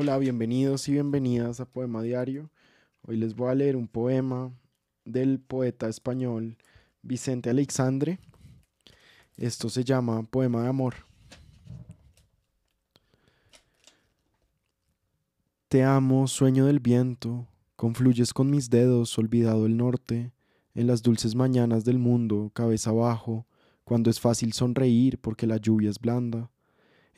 Hola, bienvenidos y bienvenidas a Poema Diario. Hoy les voy a leer un poema del poeta español Vicente Alexandre. Esto se llama Poema de Amor. Te amo, sueño del viento, confluyes con mis dedos, olvidado el norte, en las dulces mañanas del mundo, cabeza abajo, cuando es fácil sonreír porque la lluvia es blanda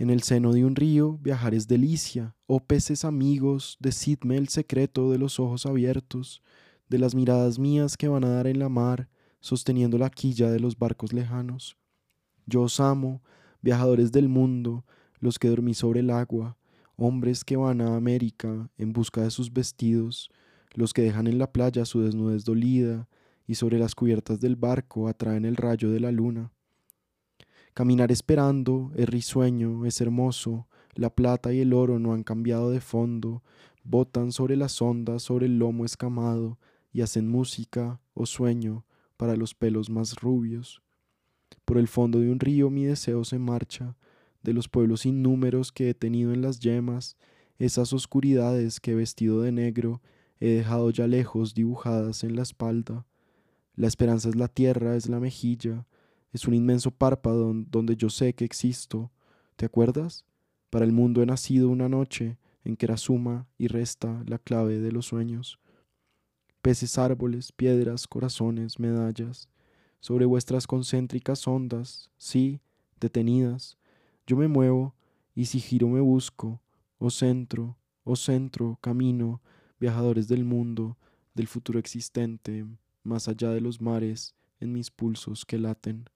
en el seno de un río viajar es delicia, oh peces amigos, decidme el secreto de los ojos abiertos, de las miradas mías que van a dar en la mar, sosteniendo la quilla de los barcos lejanos. Yo os amo, viajadores del mundo, los que dormí sobre el agua, hombres que van a América en busca de sus vestidos, los que dejan en la playa su desnudez dolida, y sobre las cubiertas del barco atraen el rayo de la luna. Caminar esperando es risueño, es hermoso, la plata y el oro no han cambiado de fondo, botan sobre las ondas, sobre el lomo escamado, y hacen música o sueño para los pelos más rubios. Por el fondo de un río mi deseo se marcha, de los pueblos innúmeros que he tenido en las yemas, esas oscuridades que vestido de negro he dejado ya lejos dibujadas en la espalda. La esperanza es la tierra, es la mejilla, es un inmenso párpado donde yo sé que existo. ¿Te acuerdas? Para el mundo he nacido una noche en que era suma y resta la clave de los sueños. Peces, árboles, piedras, corazones, medallas, sobre vuestras concéntricas ondas, sí, detenidas, yo me muevo y si giro me busco, oh centro, oh centro, camino, viajadores del mundo, del futuro existente, más allá de los mares, en mis pulsos que laten.